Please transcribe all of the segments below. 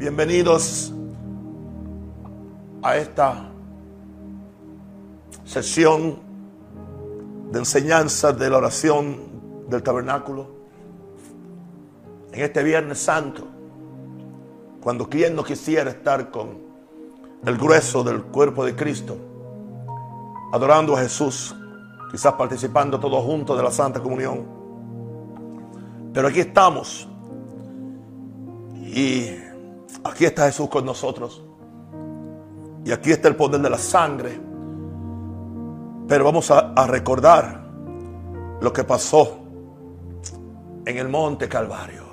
Bienvenidos a esta sesión de enseñanza de la oración del tabernáculo. En este Viernes Santo, cuando quien no quisiera estar con el grueso del cuerpo de Cristo, adorando a Jesús, quizás participando todos juntos de la Santa Comunión. Pero aquí estamos y aquí está Jesús con nosotros. Y aquí está el poder de la sangre. Pero vamos a, recordar lo que pasó en el monte Calvario.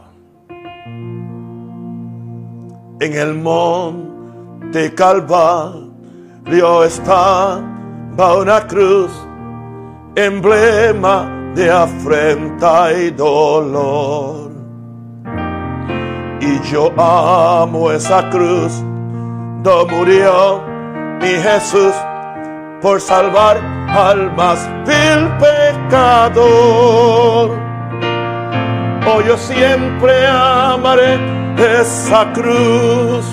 En el monte Calvario está una cruz, emblema de afrenta y dolor. Y yo amo esa cruz, donde murió mi Jesús por salvar al más vil pecador. Oh, yo siempre amaré esa cruz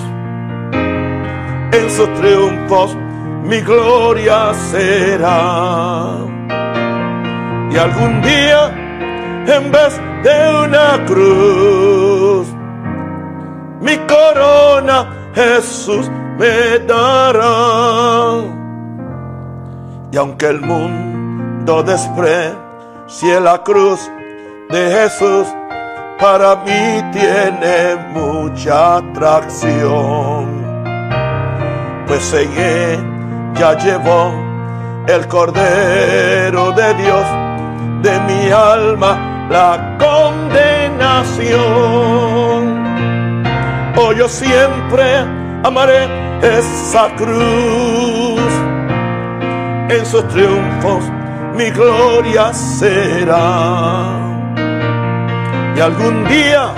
en sus triunfos mi gloria será. Y algún día, en vez de una cruz, mi corona Jesús me dará. Y aunque el mundo desprecie la cruz de Jesús, para mí tiene mucha atracción. Pues seguí ya llevó el Cordero de Dios de mi alma la condenación. Oh, yo siempre amaré esa cruz. En sus triunfos mi gloria será. Y algún día,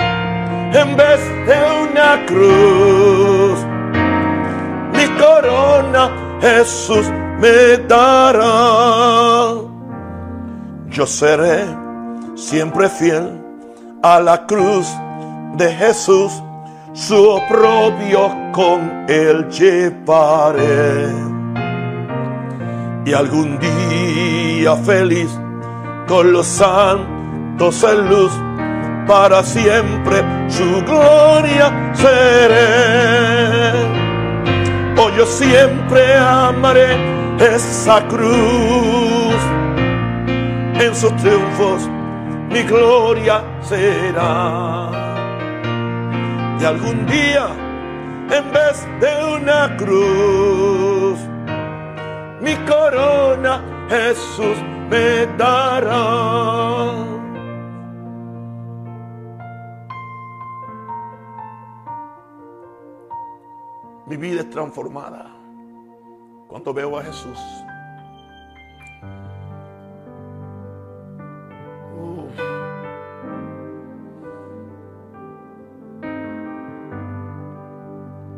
en vez de una cruz, mi corona Jesús me dará. Yo seré siempre fiel a la cruz de Jesús, su oprobio con él llevaré. Y algún día feliz con los santos en luz, para siempre su gloria seré Oh, yo siempre amaré esa cruz. En sus triunfos mi gloria será. Y algún día, en vez de una cruz, mi corona Jesús me dará. Mi vida es transformada cuando veo a Jesús.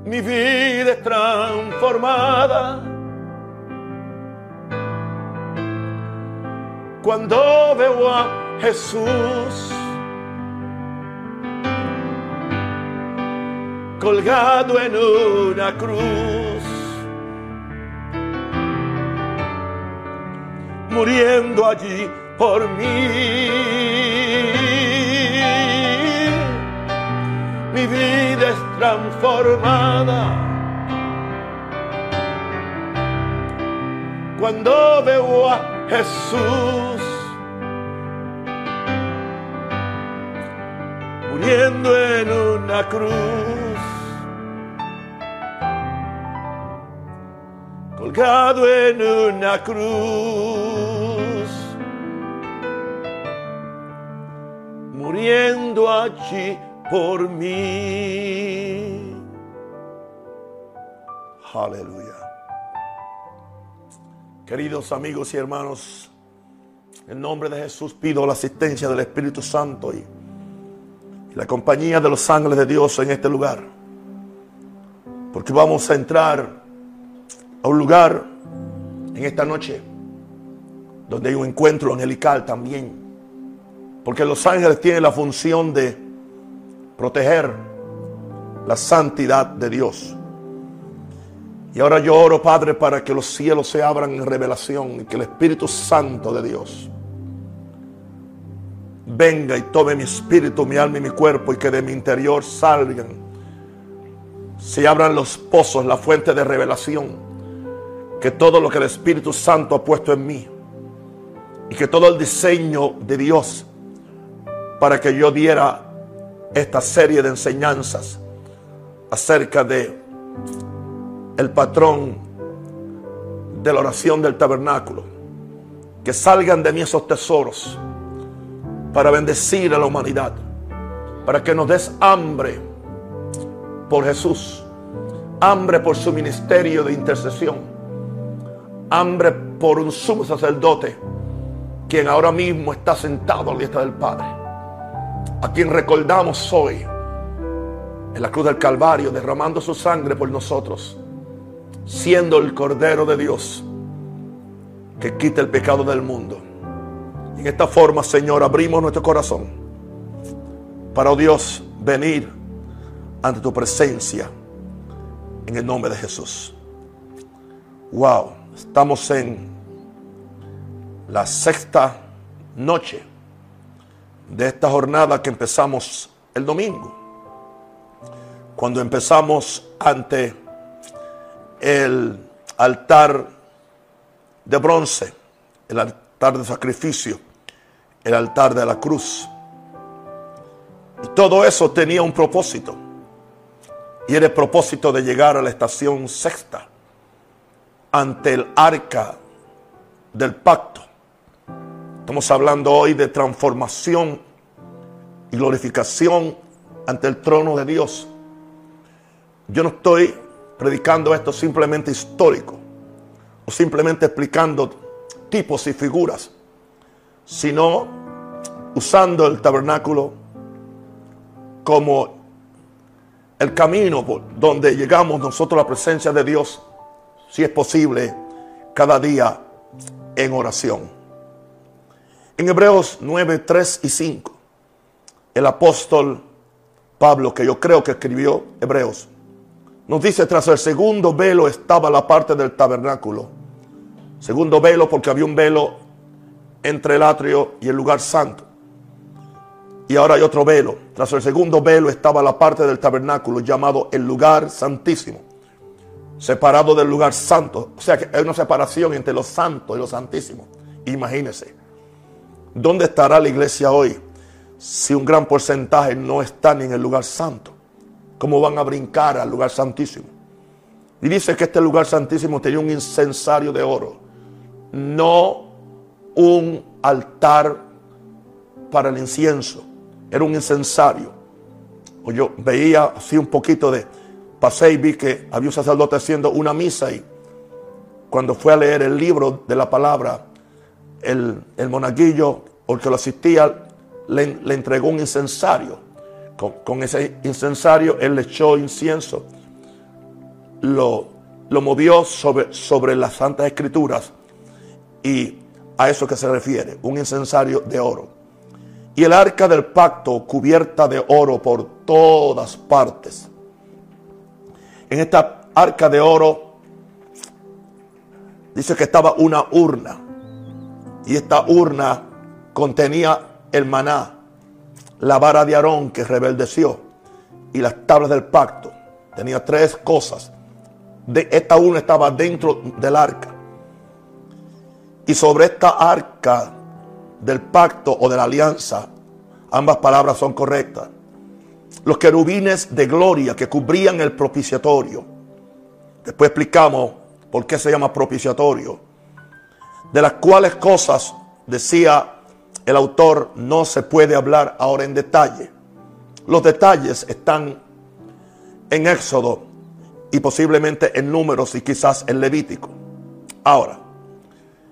Mi vida es transformada cuando veo a Jesús. colgado en una cruz, muriendo allí por mí. Mi vida es transformada cuando veo a Jesús muriendo en una cruz. colgado en una cruz, muriendo allí por mí. Aleluya. Queridos amigos y hermanos, en nombre de Jesús pido la asistencia del Espíritu Santo y la compañía de los ángeles de Dios en este lugar. Porque vamos a entrar a un lugar en esta noche donde hay un encuentro angelical también. Porque los ángeles tienen la función de proteger la santidad de Dios. Y ahora yo oro, Padre, para que los cielos se abran en revelación y que el Espíritu Santo de Dios venga y tome mi espíritu, mi alma y mi cuerpo y que de mi interior salgan. Se abran los pozos, la fuente de revelación. Que todo lo que el Espíritu Santo ha puesto en mí y que todo el diseño de Dios para que yo diera esta serie de enseñanzas acerca de el patrón de la oración del tabernáculo. Que salgan de mí esos tesoros para bendecir a la humanidad, para que nos des hambre por Jesús, hambre por su ministerio de intercesión, hambre por un sumo sacerdote, quien ahora mismo está sentado a la diestra del Padre, a quien recordamos hoy en la cruz del Calvario, derramando su sangre por nosotros, siendo el Cordero de Dios que quita el pecado del mundo. En esta forma, Señor, abrimos nuestro corazón para, oh Dios, venir ante tu presencia en el nombre de Jesús. Wow, estamos en la sexta noche de esta jornada que empezamos el domingo. Cuando empezamos ante el altar de bronce, el altar de sacrificio el altar de la cruz. Y todo eso tenía un propósito. Y era el propósito de llegar a la estación sexta ante el arca del pacto. Estamos hablando hoy de transformación y glorificación ante el trono de Dios. Yo no estoy predicando esto simplemente histórico o simplemente explicando tipos y figuras sino usando el tabernáculo como el camino por donde llegamos nosotros a la presencia de Dios, si es posible, cada día en oración. En Hebreos 9, 3 y 5, el apóstol Pablo, que yo creo que escribió Hebreos, nos dice, tras el segundo velo estaba la parte del tabernáculo. Segundo velo porque había un velo entre el atrio y el lugar santo. Y ahora hay otro velo. Tras el segundo velo estaba la parte del tabernáculo llamado el lugar santísimo. Separado del lugar santo. O sea que hay una separación entre lo santo y lo santísimo. Imagínense. ¿Dónde estará la iglesia hoy si un gran porcentaje no está ni en el lugar santo? ¿Cómo van a brincar al lugar santísimo? Y dice que este lugar santísimo tenía un incensario de oro. No un altar para el incienso. Era un incensario. O yo veía así un poquito de... Pasé y vi que había un sacerdote haciendo una misa y cuando fue a leer el libro de la palabra, el, monaguillo o que lo asistía le, entregó un incensario. Con, ese incensario él le echó incienso. Lo, lo movió sobre, sobre las Santas Escrituras y a eso que se refiere, un incensario de oro. Y el arca del pacto cubierta de oro por todas partes. En esta arca de oro dice que estaba una urna. Y esta urna contenía el maná, la vara de Aarón que rebeldeció y las tablas del pacto. Tenía tres cosas. De, esta urna estaba dentro del arca. Y sobre esta arca del pacto o de la alianza, ambas palabras son correctas. Los querubines de gloria que cubrían el propiciatorio. Después explicamos por qué se llama propiciatorio. De las cuales cosas, decía el autor, no se puede hablar ahora en detalle. Los detalles están en Éxodo y posiblemente en números y quizás en Levítico. Ahora,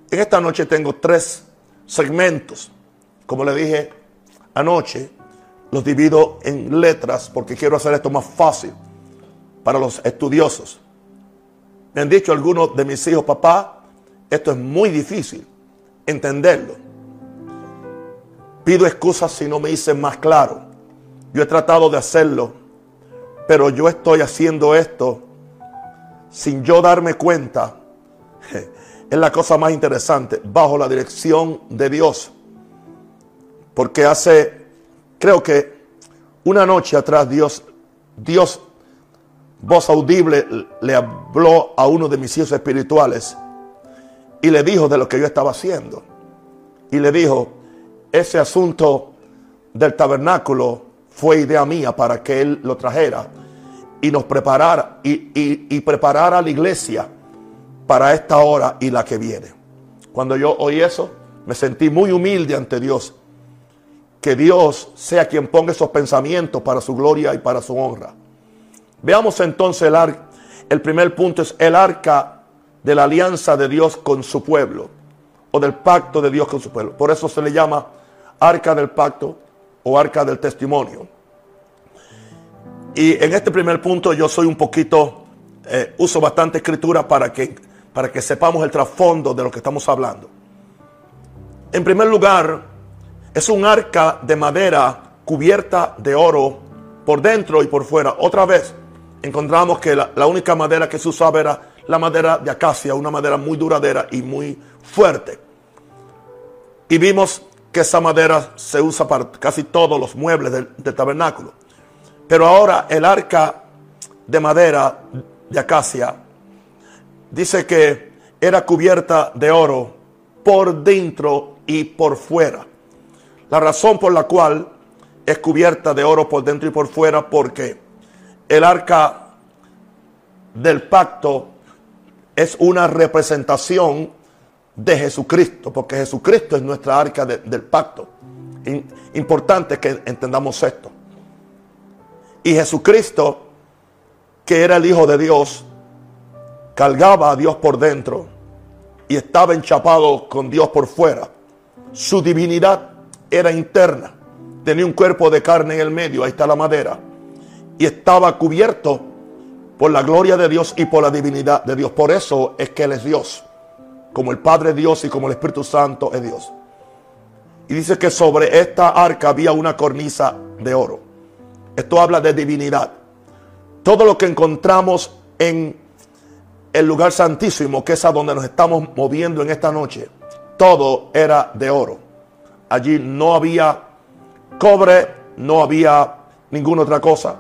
en esta noche tengo tres segmentos. Como le dije anoche, los divido en letras porque quiero hacer esto más fácil para los estudiosos. Me han dicho algunos de mis hijos, papá, esto es muy difícil entenderlo. Pido excusas si no me hice más claro. Yo he tratado de hacerlo Pero yo estoy haciendo esto sin yo darme cuenta. Es la cosa más interesante, bajo la dirección de Dios. Porque hace, creo que una noche atrás Dios, Dios, voz audible, le habló a uno de mis hijos espirituales y le dijo de lo que yo estaba haciendo. Y le dijo, ese asunto del tabernáculo fue idea mía para que él lo trajera y nos preparara y, preparara a la iglesia para esta hora y la que viene. Cuando yo oí eso, me sentí muy humilde ante Dios. Que Dios sea quien ponga esos pensamientos para su gloria y para su honra. Veamos entonces el, el primer punto es el arca de la alianza de Dios con su pueblo o del pacto de Dios con su pueblo. Por eso se le llama arca del pacto o arca del testimonio. Y en este primer punto yo soy un poquito, eh, uso bastante escritura para que, para que sepamos el trasfondo de lo que estamos hablando. En primer lugar, es un arca de madera cubierta de oro por dentro y por fuera. Otra vez, encontramos que la, la única madera que se usaba era la madera de acacia, una madera muy duradera y muy fuerte. Y vimos que esa madera se usa para casi todos los muebles del, tabernáculo. Pero ahora el arca de madera de acacia dice que era cubierta de oro por dentro y por fuera. La razón por la cual es cubierta de oro por dentro y por fuera porque el arca del pacto es una representación de Jesucristo, porque Jesucristo es nuestra arca del pacto. importante que entendamos esto. Y Jesucristo, que era el Hijo de Dios, cargaba a Dios por dentro y estaba enchapado con Dios por fuera. Su divinidad era interna. Tenía un cuerpo de carne en el medio, ahí está la madera. Y estaba cubierto por la gloria de Dios y por la divinidad de Dios. Por eso es que Él es Dios como el Padre Dios y como el Espíritu Santo es Dios. Y dice que sobre esta arca había una cornisa de oro. Esto habla de divinidad. Todo lo que encontramos en el lugar santísimo, que es a donde nos estamos moviendo en esta noche, todo era de oro. Allí no había cobre, no había ninguna otra cosa.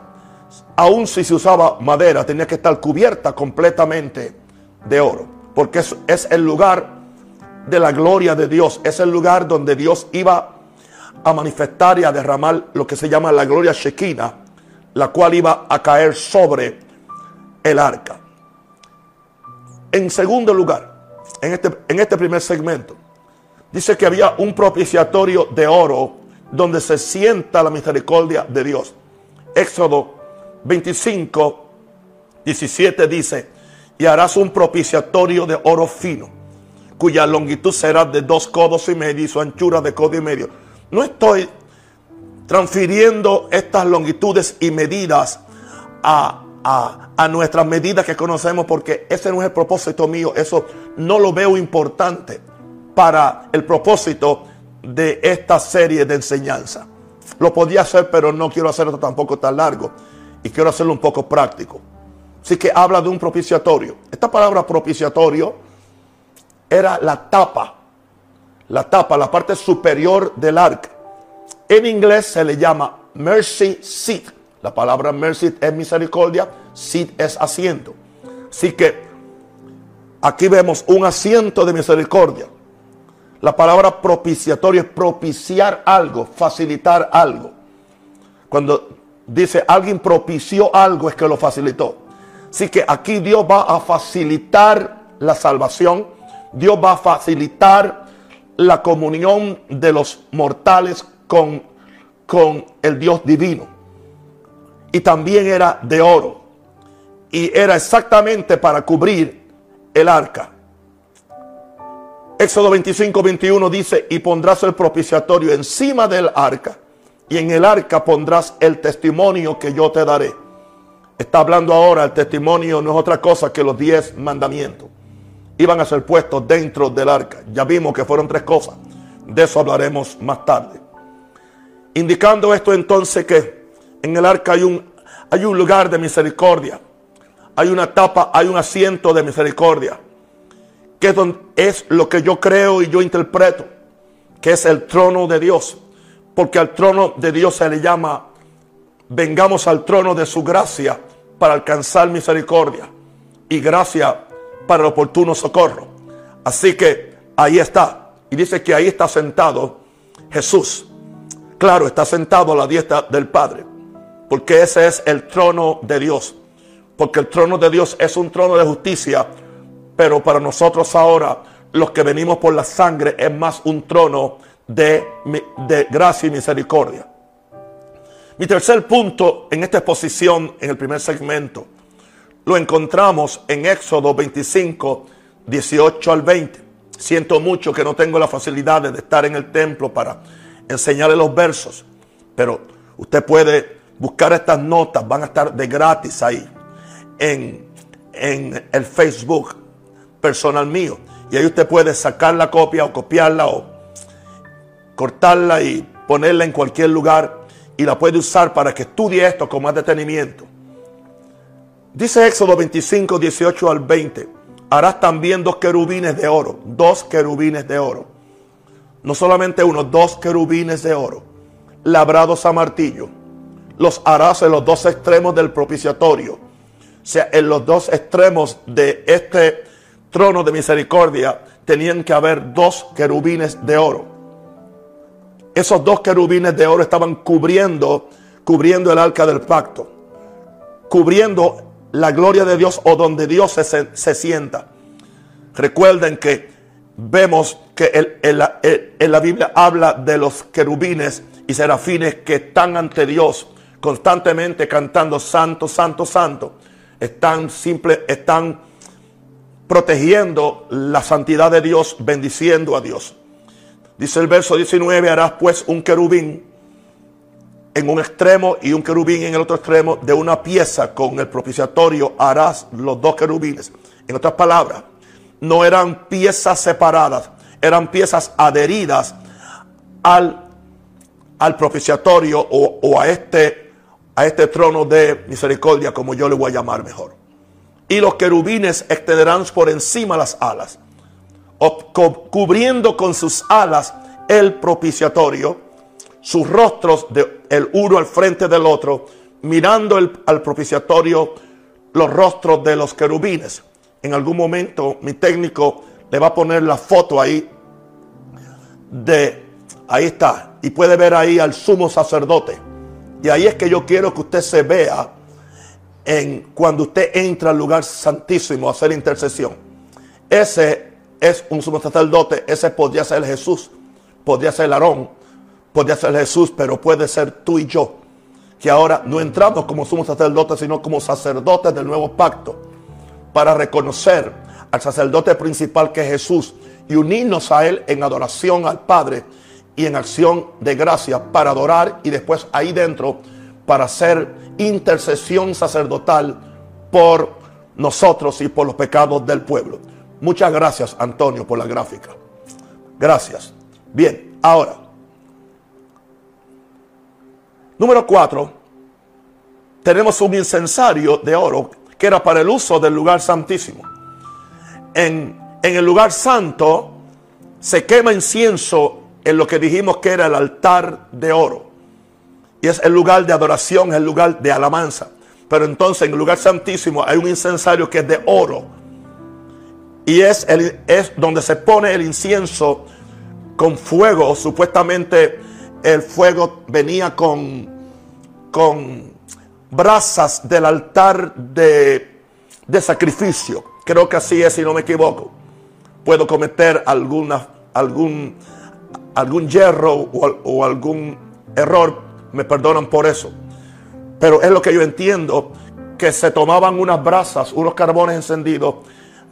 Aun si se usaba madera, tenía que estar cubierta completamente de oro porque es, el lugar de la gloria de Dios, es el lugar donde Dios iba a manifestar y a derramar lo que se llama la gloria Shekinah, la cual iba a caer sobre el arca. En segundo lugar, en este, en este primer segmento, dice que había un propiciatorio de oro donde se sienta la misericordia de Dios. Éxodo 25, 17 dice, y harás un propiciatorio de oro fino, cuya longitud será de dos codos y medio y su anchura de codo y medio. No estoy transfiriendo estas longitudes y medidas a, a, nuestras medidas que conocemos porque ese no es el propósito mío, eso no lo veo importante para el propósito de esta serie de enseñanza. Lo podía hacer, pero no quiero hacerlo tampoco tan largo y quiero hacerlo un poco práctico. Así que habla de un propiciatorio. Esta palabra propiciatorio era la tapa, la tapa, la parte superior del arca. En inglés se le llama mercy seat. La palabra mercy es misericordia, seat es asiento. Así que aquí vemos un asiento de misericordia. La palabra propiciatorio es propiciar algo, facilitar algo. Cuando dice alguien propició algo es que lo facilitó. Así que aquí Dios va a facilitar la salvación. Dios va a facilitar la comunión de los mortales con, con el Dios divino. Y también era de oro. Y era exactamente para cubrir el arca. Éxodo 25, 21 dice, y pondrás el propiciatorio encima del arca, y en el arca pondrás el testimonio que yo te daré. Está hablando ahora, el testimonio no es otra cosa que los diez mandamientos. Iban a ser puestos dentro del arca. Ya vimos que fueron tres cosas. De eso hablaremos más tarde. Indicando esto entonces que en el arca hay un, hay un lugar de misericordia. Hay una tapa, hay un asiento de misericordia. Que es lo que yo creo y yo interpreto. Que es el trono de Dios. Porque al trono de Dios se le llama, vengamos al trono de su gracia para alcanzar misericordia y gracia para el oportuno socorro. Así que ahí está. Y dice que ahí está sentado Jesús. Claro, está sentado a la diestra del Padre. Porque ese es el trono de Dios. Porque el trono de Dios es un trono de justicia. Pero para nosotros ahora, los que venimos por la sangre, es más un trono de, gracia y misericordia. Mi tercer punto en esta exposición, en el primer segmento, lo encontramos en Éxodo 25, 18 al 20. Siento mucho que no tengo la facilidad de estar en el templo para enseñarle los versos, pero usted puede buscar estas notas, van a estar de gratis ahí en, en el Facebook personal mío. Y ahí usted puede sacar la copia o copiarla o cortarla y ponerla en cualquier lugar y la puede usar para que estudie esto con más detenimiento. Dice Éxodo 25, 18 al 20. Harás también dos querubines de oro. Dos querubines de oro. No solamente uno, dos querubines de oro. Labrados a martillo. Los harás en los dos extremos del propiciatorio. O sea, en los dos extremos de este trono de misericordia tenían que haber dos querubines de oro esos dos querubines de oro estaban cubriendo, cubriendo el arca del pacto, cubriendo la gloria de Dios o donde Dios se, sienta. Recuerden que vemos que en la Biblia habla de los querubines y serafines que están ante Dios constantemente cantando santo, santo, santo. Están simple, están protegiendo la santidad de Dios, bendiciendo a Dios. Dice el verso 19, harás pues un querubín en un extremo y un querubín en el otro extremo de una pieza con el propiciatorio harás los dos querubines. En otras palabras, no eran piezas separadas, eran piezas adheridas al, al propiciatorio o, o, a, este, a este trono de misericordia, como yo le voy a llamar mejor. Y los querubines extenderán por encima las alas cubriendo con sus alas el propiciatorio, sus rostros de el uno al frente del otro, mirando al propiciatorio los rostros de los querubines. En algún momento mi técnico le va a poner la foto ahí de ahí está y puede ver ahí al sumo sacerdote. Y ahí es que yo quiero que usted se vea en cuando usted entra al lugar santísimo a hacer intercesión. Ese es un sumo sacerdote, ese podría ser Jesús, podría ser Aarón, podría ser Jesús, pero puede ser tú y yo, que ahora no entramos como sumo sacerdote, sino como sacerdotes del nuevo pacto, para reconocer al sacerdote principal que es Jesús y unirnos a Él en adoración al Padre y en acción de gracia para adorar y después ahí dentro para hacer intercesión sacerdotal por nosotros y por los pecados del pueblo. Muchas gracias, Antonio, por la gráfica. Gracias. Bien, ahora. Número cuatro. Tenemos un incensario de oro que era para el uso del lugar santísimo. En, en el lugar santo se quema incienso en lo que dijimos que era el altar de oro. Y es el lugar de adoración, el lugar de alabanza. Pero entonces en el lugar santísimo hay un incensario que es de oro y es, el, es donde se pone el incienso con fuego. Supuestamente el fuego venía con, con brasas del altar de, de sacrificio. Creo que así es, si no me equivoco. Puedo cometer alguna, algún, algún hierro o, algún error. Me perdonan por eso. Pero es lo que yo entiendo, que se tomaban unas brasas, unos carbones encendidos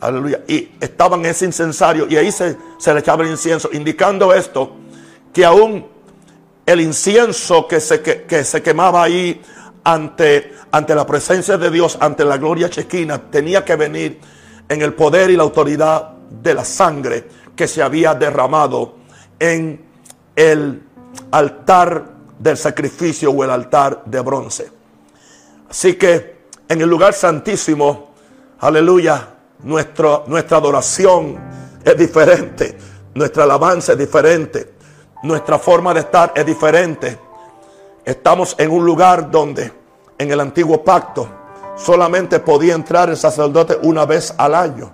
Aleluya. Y estaban ese incensario y ahí se, le echaba el incienso, indicando esto, que aún el incienso que se, que, se quemaba ahí ante, ante la presencia de Dios, ante la gloria chequina, tenía que venir en el poder y la autoridad de la sangre que se había derramado en el altar del sacrificio o el altar de bronce. Así que en el lugar santísimo, aleluya, nuestro, nuestra adoración es diferente, nuestra alabanza es diferente, nuestra forma de estar es diferente. Estamos en un lugar donde en el antiguo pacto solamente podía entrar el sacerdote una vez al año.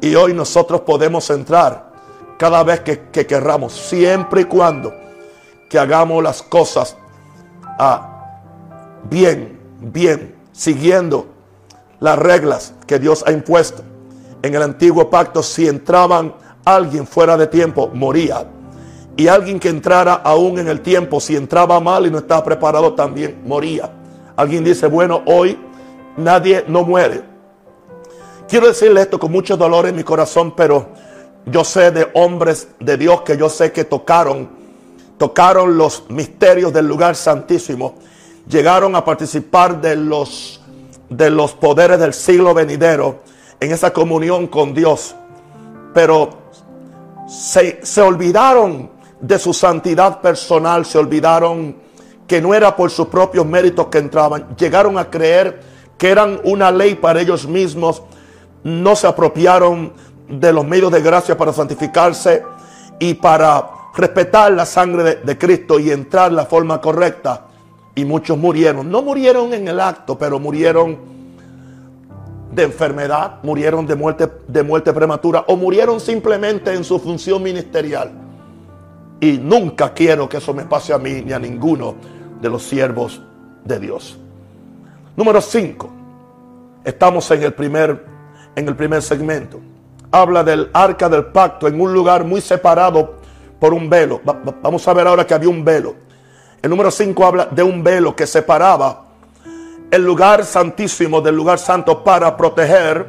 Y hoy nosotros podemos entrar cada vez que, que querramos, siempre y cuando que hagamos las cosas ah, bien, bien, siguiendo las reglas que Dios ha impuesto. En el antiguo pacto, si entraban alguien fuera de tiempo, moría. Y alguien que entrara aún en el tiempo, si entraba mal y no estaba preparado, también moría. Alguien dice, bueno, hoy nadie no muere. Quiero decirle esto con mucho dolor en mi corazón, pero yo sé de hombres de Dios que yo sé que tocaron, tocaron los misterios del lugar santísimo, llegaron a participar de los, de los poderes del siglo venidero en esa comunión con Dios, pero se, se olvidaron de su santidad personal, se olvidaron que no era por sus propios méritos que entraban, llegaron a creer que eran una ley para ellos mismos, no se apropiaron de los medios de gracia para santificarse y para respetar la sangre de, Cristo y entrar la forma correcta. Y muchos murieron. No murieron en el acto, pero murieron de enfermedad, murieron de muerte, de muerte prematura o murieron simplemente en su función ministerial. Y nunca quiero que eso me pase a mí ni a ninguno de los siervos de Dios. Número 5. Estamos en el primer en el primer segmento. Habla del arca del pacto en un lugar muy separado por un velo. vamos a ver ahora que había un velo. El número 5 habla de un velo que separaba el lugar santísimo del lugar santo para proteger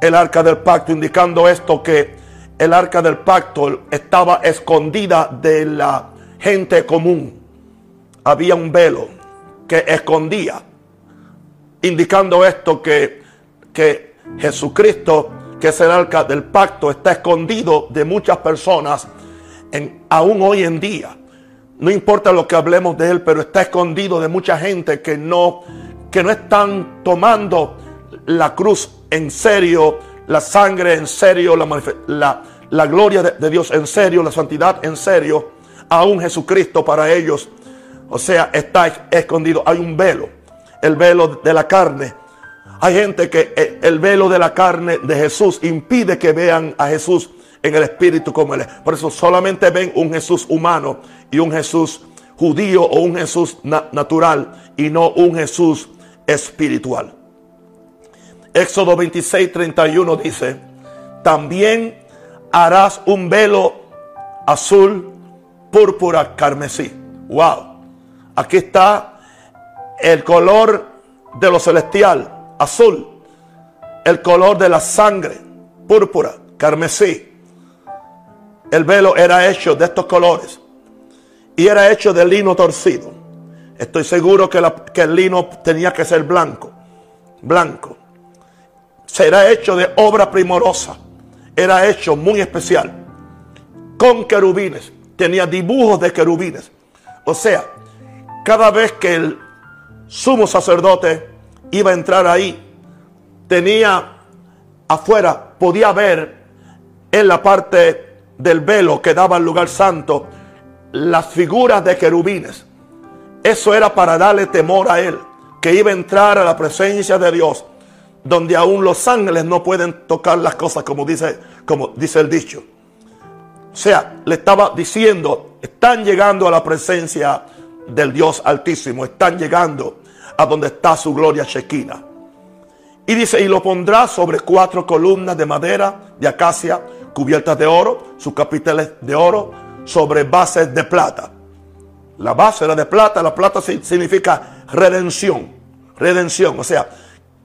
el arca del pacto, indicando esto que el arca del pacto estaba escondida de la gente común. Había un velo que escondía indicando esto que, que Jesucristo, que es el arca del pacto, está escondido de muchas personas, aún hoy en día. No importa lo que hablemos de él, pero está escondido de mucha gente que no, que no están tomando la cruz en serio, la sangre en serio, la, la, gloria de, de Dios en serio, la santidad en serio. Aún Jesucristo para ellos, o sea, está escondido. Hay un velo el velo de la carne. Hay gente que eh, el velo de la carne de Jesús impide que vean a Jesús en el espíritu como él es. Por eso solamente ven un Jesús humano y un Jesús judío o un Jesús natural y no un Jesús espiritual. Éxodo 26, 31 dice, también harás un velo azul, púrpura, carmesí. Wow. Aquí está el color de lo celestial, azul, el color de la sangre, púrpura, carmesí. El velo era hecho de estos colores y era hecho de lino torcido. Estoy seguro que, el lino tenía que ser blanco, blanco. Será hecho de obra primorosa. Era hecho muy especial. Con querubines. Tenía dibujos de querubines. O sea, cada vez que el sumo sacerdote iba a entrar ahí, tenía afuera, podía ver en la parte del velo que daba al lugar santo las figuras de querubines. Eso era para darle temor a él, que iba a entrar a la presencia de Dios, donde aún los ángeles no pueden tocar las cosas como dice, como dice el dicho. O sea, le estaba diciendo, están llegando a la presencia del Dios Altísimo. Están llegando a donde está su gloria chequina. Y dice, y lo pondrá sobre cuatro columnas de madera, de acacia, cubiertas de oro, sus capiteles de oro, sobre bases de plata. La base era de plata, la plata significa redención, redención. O sea,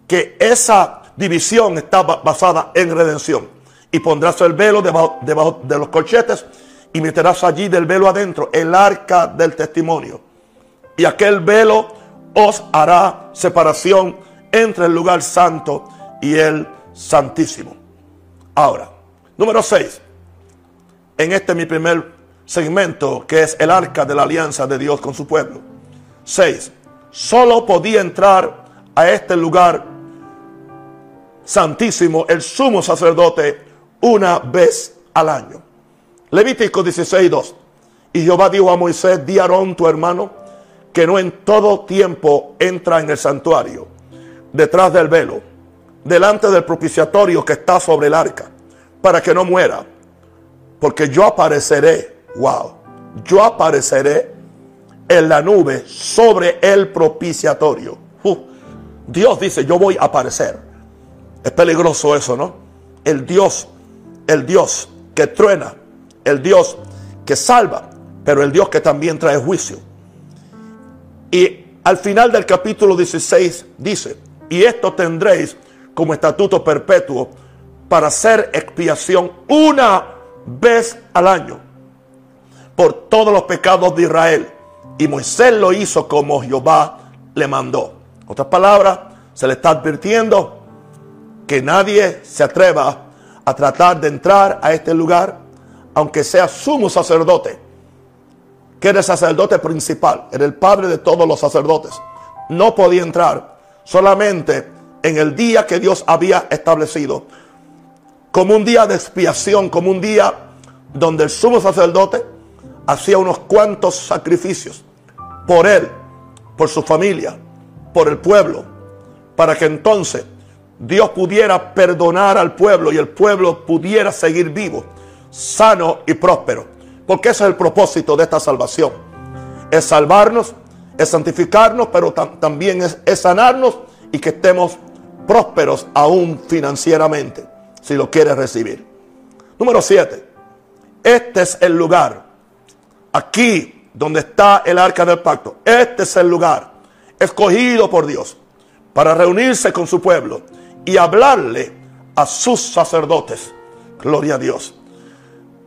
que esa división está basada en redención. Y pondrás el velo debajo, debajo de los colchetes y meterás allí del velo adentro el arca del testimonio y aquel velo os hará separación entre el lugar santo y el santísimo. Ahora, número 6. En este mi primer segmento, que es el arca de la alianza de Dios con su pueblo. 6. solo podía entrar a este lugar santísimo el sumo sacerdote una vez al año. Levítico 16:2. Y Jehová dijo a Moisés, di Aarón tu hermano, que no en todo tiempo entra en el santuario, detrás del velo, delante del propiciatorio que está sobre el arca, para que no muera. Porque yo apareceré, wow, yo apareceré en la nube sobre el propiciatorio. Dios dice, yo voy a aparecer. Es peligroso eso, ¿no? El Dios, el Dios que truena, el Dios que salva, pero el Dios que también trae juicio. Y al final del capítulo 16 dice, y esto tendréis como estatuto perpetuo para hacer expiación una vez al año por todos los pecados de Israel. Y Moisés lo hizo como Jehová le mandó. Otras palabras, se le está advirtiendo que nadie se atreva a tratar de entrar a este lugar, aunque sea sumo sacerdote, que era el sacerdote principal, era el padre de todos los sacerdotes. No podía entrar solamente en el día que Dios había establecido, como un día de expiación, como un día donde el sumo sacerdote hacía unos cuantos sacrificios por él, por su familia, por el pueblo, para que entonces Dios pudiera perdonar al pueblo y el pueblo pudiera seguir vivo, sano y próspero. Porque ese es el propósito de esta salvación. Es salvarnos, es santificarnos, pero también es, es sanarnos y que estemos prósperos aún financieramente, si lo quieres recibir. Número 7. Este es el lugar. Aquí donde está el arca del pacto. Este es el lugar escogido por Dios para reunirse con su pueblo y hablarle a sus sacerdotes. Gloria a Dios.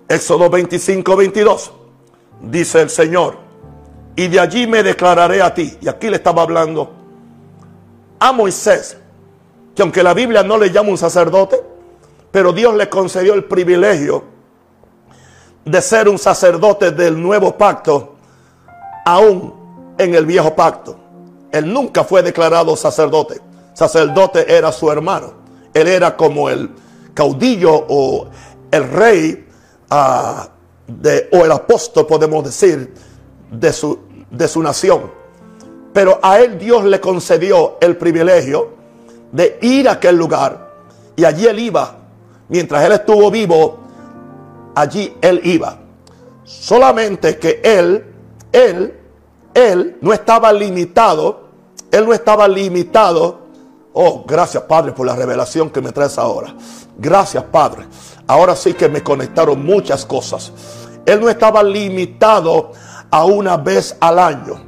Éxodo 25, 22. Dice el Señor. Y de allí me declararé a ti. Y aquí le estaba hablando a Moisés. Que aunque la Biblia no le llama un sacerdote, pero Dios le concedió el privilegio de ser un sacerdote del nuevo pacto, aún en el viejo pacto. Él nunca fue declarado sacerdote sacerdote era su hermano. Él era como el caudillo o el rey ah, o el apóstol, podemos decir, de su, de su nación. Pero a él Dios le concedió el privilegio de ir a aquel lugar y allí él iba. Mientras él estuvo vivo, allí él iba. Solamente que él, él, él no estaba limitado, él no estaba limitado Oh, gracias Padre por la revelación que me traes ahora. Gracias Padre. Ahora sí que me conectaron muchas cosas. Él no estaba limitado a una vez al año.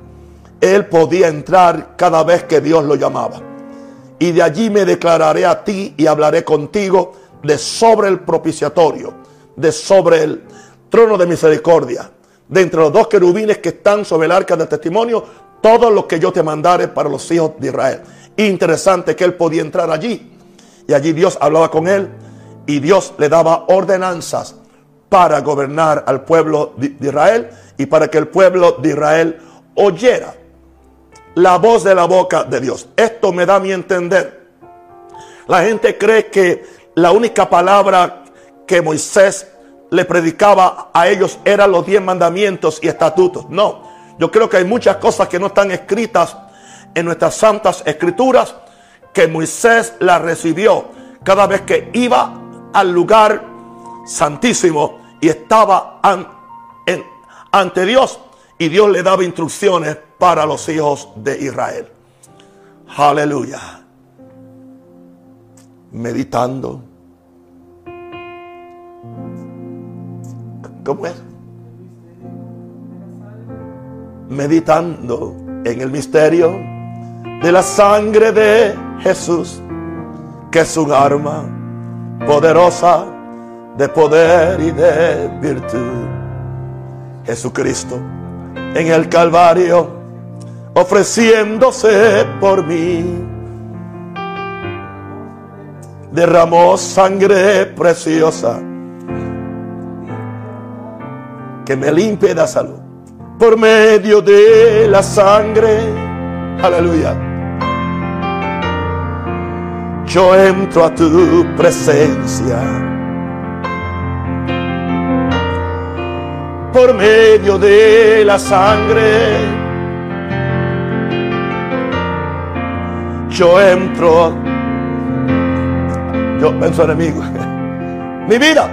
Él podía entrar cada vez que Dios lo llamaba. Y de allí me declararé a ti y hablaré contigo de sobre el propiciatorio, de sobre el trono de misericordia, de entre los dos querubines que están sobre el arca del testimonio, todo lo que yo te mandare para los hijos de Israel. Interesante que él podía entrar allí. Y allí Dios hablaba con él y Dios le daba ordenanzas para gobernar al pueblo de Israel y para que el pueblo de Israel oyera la voz de la boca de Dios. Esto me da mi entender. La gente cree que la única palabra que Moisés le predicaba a ellos eran los diez mandamientos y estatutos. No, yo creo que hay muchas cosas que no están escritas en nuestras santas escrituras que Moisés la recibió cada vez que iba al lugar santísimo y estaba ante Dios y Dios le daba instrucciones para los hijos de Israel. Aleluya. Meditando. ¿Cómo es? Meditando en el misterio de la sangre de Jesús, que es un arma poderosa de poder y de virtud. Jesucristo en el Calvario, ofreciéndose por mí, derramó sangre preciosa que me limpia de salud por medio de la sangre Aleluya. Yo entro a tu presencia. Por medio de la sangre. Yo entro. Yo pienso enemigo. Mi vida.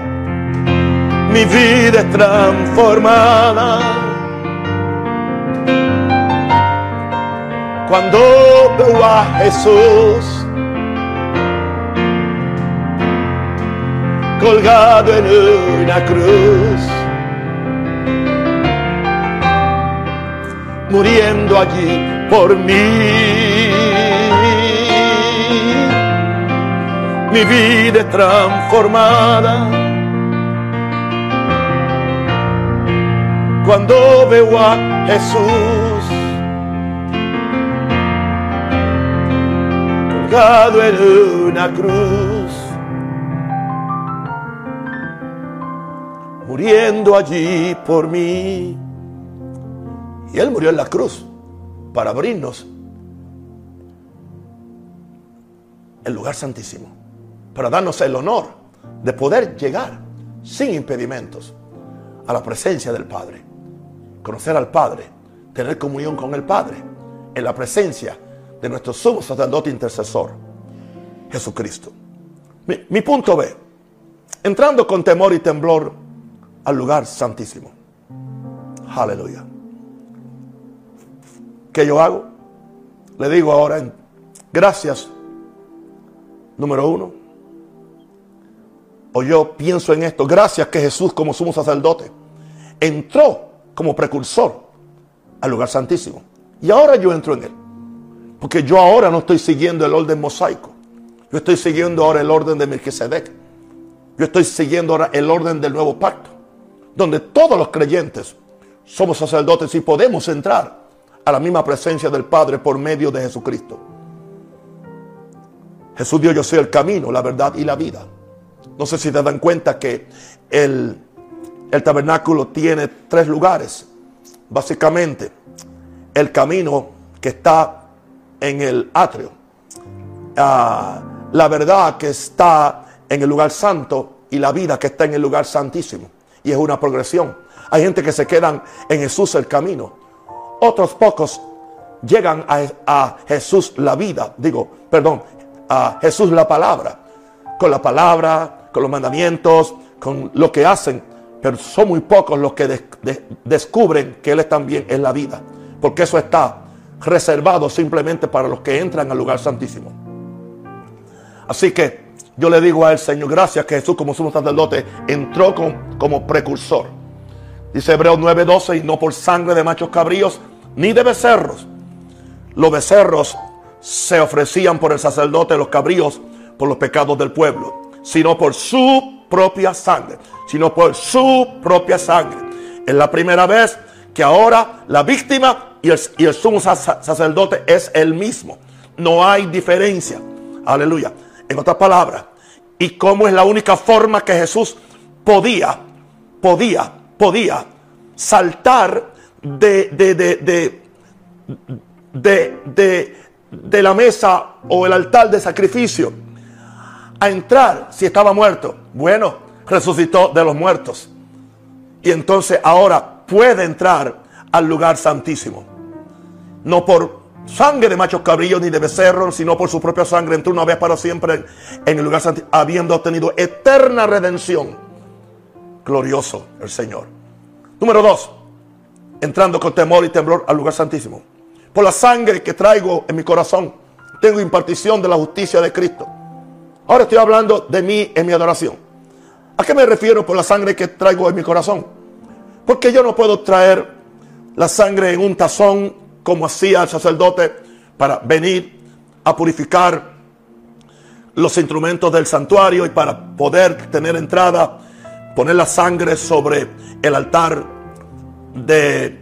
Mi vida es transformada. Cuando veo a Jesús colgado en una cruz, muriendo allí por mí. Mi vida es transformada cuando veo a Jesús colgado en una cruz. muriendo allí por mí. Y Él murió en la cruz para abrirnos el lugar santísimo, para darnos el honor de poder llegar sin impedimentos a la presencia del Padre, conocer al Padre, tener comunión con el Padre, en la presencia de nuestro sumo sacerdote intercesor, Jesucristo. Mi, mi punto B, entrando con temor y temblor al lugar santísimo. Aleluya. ¿Qué yo hago? Le digo ahora, gracias, número uno. O yo pienso en esto, gracias que Jesús como sumo sacerdote entró como precursor al lugar santísimo. Y ahora yo entro en él. Porque yo ahora no estoy siguiendo el orden mosaico. Yo estoy siguiendo ahora el orden de Melquisedec. Yo estoy siguiendo ahora el orden del nuevo pacto donde todos los creyentes somos sacerdotes y podemos entrar a la misma presencia del Padre por medio de Jesucristo. Jesús dijo, yo soy el camino, la verdad y la vida. No sé si te dan cuenta que el, el tabernáculo tiene tres lugares. Básicamente, el camino que está en el atrio, ah, la verdad que está en el lugar santo y la vida que está en el lugar santísimo y es una progresión. Hay gente que se quedan en Jesús el camino. Otros pocos llegan a, Jesús la vida, digo, perdón, a Jesús la palabra, con la palabra, con los mandamientos, con lo que hacen, pero son muy pocos los que descubren que Él es también es la vida, porque eso está reservado simplemente para los que entran al lugar santísimo. Así que yo le digo al Señor, gracias que Jesús como sumo sacerdote entró como precursor. Dice Hebreos 9:12, y no por sangre de machos cabríos ni de becerros. Los becerros se ofrecían por el sacerdote, los cabríos por los pecados del pueblo, sino por su propia sangre, sino por su propia sangre. Es la primera vez que ahora la víctima y el, y el sumo sacerdote es el mismo. No hay diferencia. Aleluya. En otras palabras, y cómo es la única forma que Jesús podía, podía, podía saltar de, de, de, de, de la mesa o el altar de sacrificio a entrar si estaba muerto. Bueno, resucitó de los muertos. Y entonces ahora puede entrar al lugar santísimo. No por sangre de machos cabrillos ni de becerros, sino por su propia sangre entró una vez para siempre en el lugar santo, habiendo obtenido eterna redención. Glorioso el Señor. Número dos, entrando con temor y temblor al lugar santísimo. Por la sangre que traigo en mi corazón, tengo impartición de la justicia de Cristo. Ahora estoy hablando de mí en mi adoración. ¿A qué me refiero por la sangre que traigo en mi corazón? Porque yo no puedo traer la sangre en un tazón como hacía el sacerdote para venir a purificar los instrumentos del santuario y para poder tener entrada, poner la sangre sobre el altar de,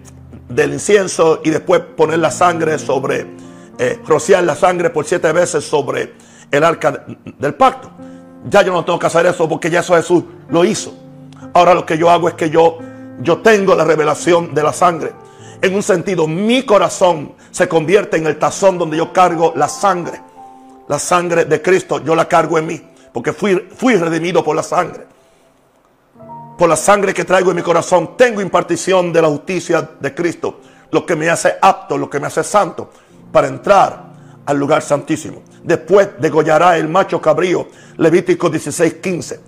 del incienso y después poner la sangre sobre, eh, rociar la sangre por siete veces sobre el arca del pacto. Ya yo no tengo que hacer eso porque ya eso Jesús lo hizo. Ahora lo que yo hago es que yo, yo tengo la revelación de la sangre En un sentido, mi corazón se convierte en el tazón donde yo cargo la sangre. La sangre de Cristo, yo la cargo en mí. Porque fui, fui redimido por la sangre. Por la sangre que traigo en mi corazón, tengo impartición de la justicia de Cristo. Lo que me hace apto, lo que me hace santo para entrar al lugar santísimo. Después degollará el macho cabrío. Levítico 16, 15.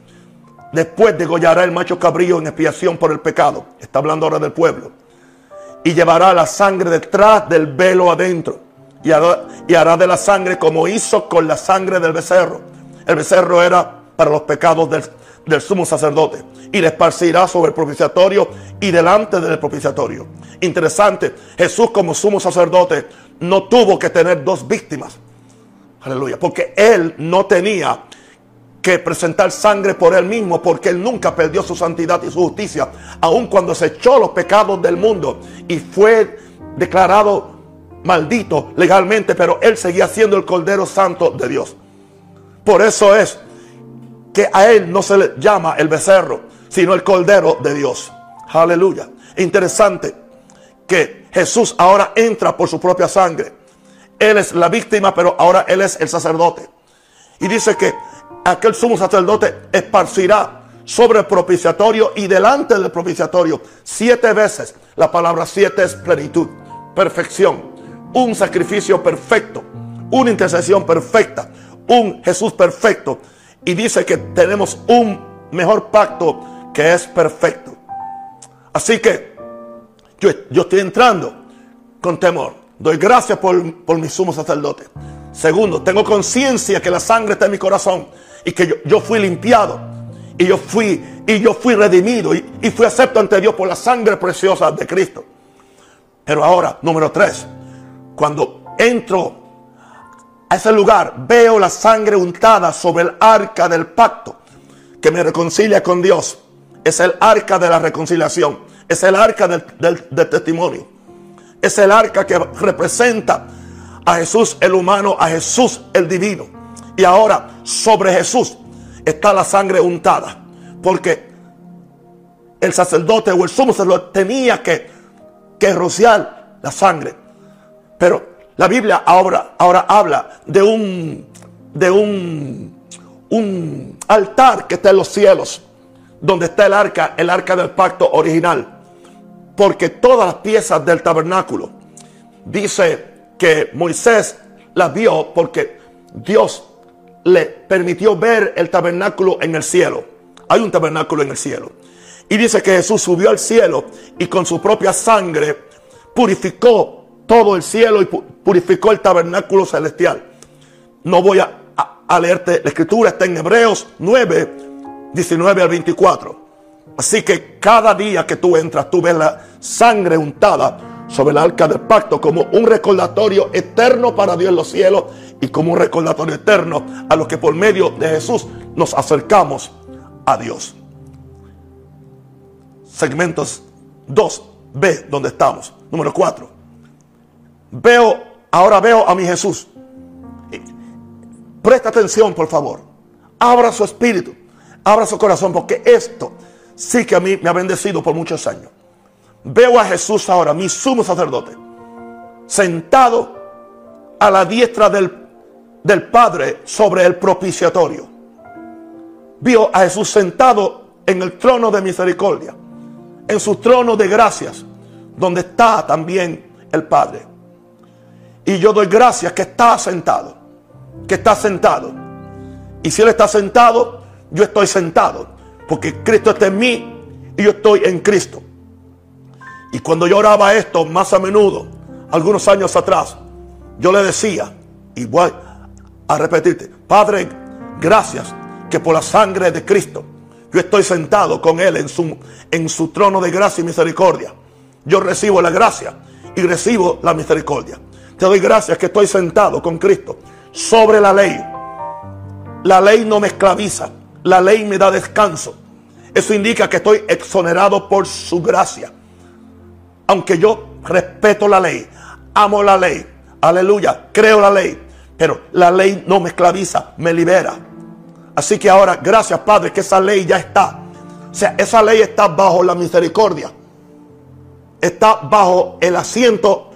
Después degollará el macho cabrío en expiación por el pecado. Está hablando ahora del pueblo. Y llevará la sangre detrás del velo adentro. Y hará, de la sangre como hizo con la sangre del becerro. El becerro era para los pecados del, del sumo sacerdote. Y le esparcirá sobre el propiciatorio y delante del propiciatorio. Interesante, Jesús como sumo sacerdote no tuvo que tener dos víctimas. Aleluya. Porque él no tenía que presentar sangre por él mismo, porque él nunca perdió su santidad y su justicia, aun cuando se echó los pecados del mundo y fue declarado maldito legalmente, pero él seguía siendo el Cordero Santo de Dios. Por eso es que a él no se le llama el becerro, sino el Cordero de Dios. Aleluya. Interesante que Jesús ahora entra por su propia sangre. Él es la víctima, pero ahora Él es el sacerdote. Y dice que aquel sumo sacerdote esparcirá sobre el propiciatorio y delante del propiciatorio siete veces. La palabra siete es plenitud, perfección, un sacrificio perfecto, una intercesión perfecta, un Jesús perfecto. Y dice que tenemos un mejor pacto que es perfecto. Así que yo, yo estoy entrando con temor. Doy gracias por, por mi sumo sacerdote. Segundo, tengo conciencia que la sangre está en mi corazón y que yo, fui limpiado y yo fui y yo fui redimido y, y, fui acepto ante Dios por la sangre preciosa de Cristo. Pero ahora, número tres, cuando entro a ese lugar, veo la sangre untada sobre el arca del pacto que me reconcilia con Dios. Es el arca de la reconciliación, es el arca del, del testimonio, es el arca que representa a Jesús el humano, a Jesús el divino. Y ahora sobre Jesús está la sangre untada. Porque el sacerdote o el sumo sacerdote tenía que, que rociar la sangre. Pero la Biblia ahora, ahora habla de un, de un, un altar que está en los cielos. Donde está el arca, el arca del pacto original. Porque todas las piezas del tabernáculo, dice que Moisés las vio porque Dios le permitió ver el tabernáculo en el cielo. Hay un tabernáculo en el cielo. Y dice que Jesús subió al cielo y con su propia sangre purificó todo el cielo y purificó el tabernáculo celestial. No voy a, leerte, la escritura está en Hebreos 9, 19 al 24. Así que cada día que tú entras, tú ves la sangre untada sobre el arca del pacto como un recordatorio eterno para Dios en los cielos y como un recordatorio eterno a los que por medio de Jesús nos acercamos a Dios. Segmentos 2, B, donde estamos. Número 4. Veo, ahora veo a mi Jesús. Presta atención, por favor. Abra su espíritu, abra su corazón, porque esto sí que a mí me ha bendecido por muchos años. Veo a Jesús ahora, mi sumo sacerdote, sentado a la diestra del, del Padre sobre el propiciatorio. Vio a Jesús sentado en el trono de misericordia, en su trono de gracias, donde está también el Padre. Y yo doy gracias que está sentado, que está sentado. Y si Él está sentado, yo estoy sentado, porque Cristo está en mí y yo estoy en Cristo. Y cuando yo oraba esto más a menudo, algunos años atrás, yo le decía, y voy a repetirte, Padre, gracias que por la sangre de Cristo yo estoy sentado con Él en su, en su trono de gracia y misericordia. Yo recibo la gracia y recibo la misericordia. Te doy gracias que estoy sentado con Cristo sobre la ley. La ley no me esclaviza, la ley me da descanso. Eso indica que estoy exonerado por su gracia aunque yo respeto la ley, amo la ley, aleluya, creo la ley, pero la ley no me esclaviza, me libera. Así que ahora, gracias Padre, que esa ley ya está. O sea, esa ley está bajo la misericordia. está bajo el asiento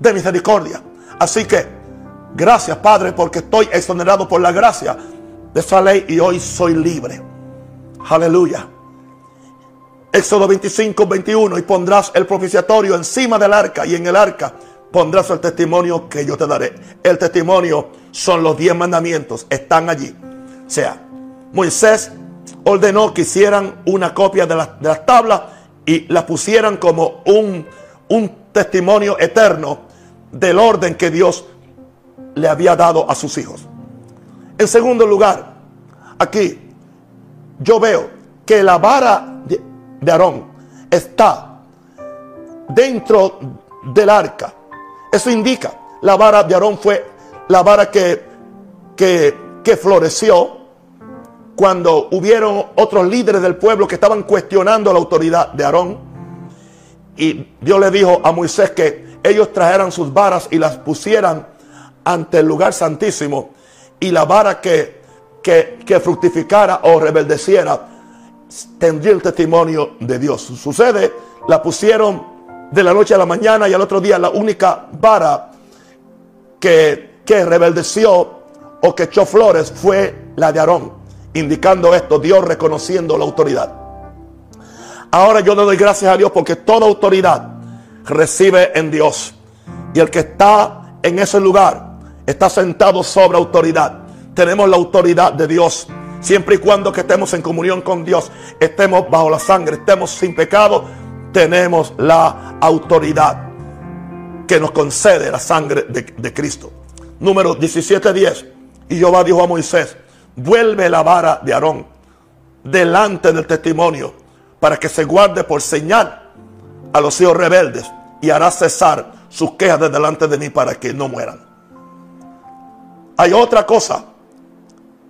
de misericordia. Así que, gracias Padre, porque estoy exonerado por la gracia de esa ley y hoy soy libre. Aleluya. Éxodo 25, 21. Y pondrás el propiciatorio encima del arca y en el arca pondrás el testimonio que yo te daré. El testimonio son los diez mandamientos. Están allí. O sea, Moisés ordenó que hicieran una copia de, las tablas y la pusieran como un, un testimonio eterno del orden que Dios le había dado a sus hijos. En segundo lugar, aquí yo veo que la vara de Aarón está dentro del arca. Eso indica, la vara de Aarón fue la vara que, que, que floreció cuando hubieron otros líderes del pueblo que estaban cuestionando la autoridad de Aarón. Y Dios le dijo a Moisés que ellos trajeran sus varas y las pusieran ante el lugar santísimo. Y la vara que, que, que fructificara o rebeldeciera tendría el testimonio de Dios. Sucede, la pusieron de la noche a la mañana y al otro día la única vara que, que rebeldeció o que echó flores fue la de Aarón, indicando esto, Dios reconociendo la autoridad. Ahora yo le doy gracias a Dios porque toda autoridad recibe en Dios. Y el que está en ese lugar está sentado sobre autoridad. Tenemos la autoridad de Dios Siempre y cuando que estemos en comunión con Dios, estemos bajo la sangre, estemos sin pecado, tenemos la autoridad que nos concede la sangre de, Cristo. Número 17:10. Y Jehová dijo a Moisés, vuelve la vara de Aarón delante del testimonio para que se guarde por señal a los hijos rebeldes y hará cesar sus quejas de delante de mí para que no mueran. Hay otra cosa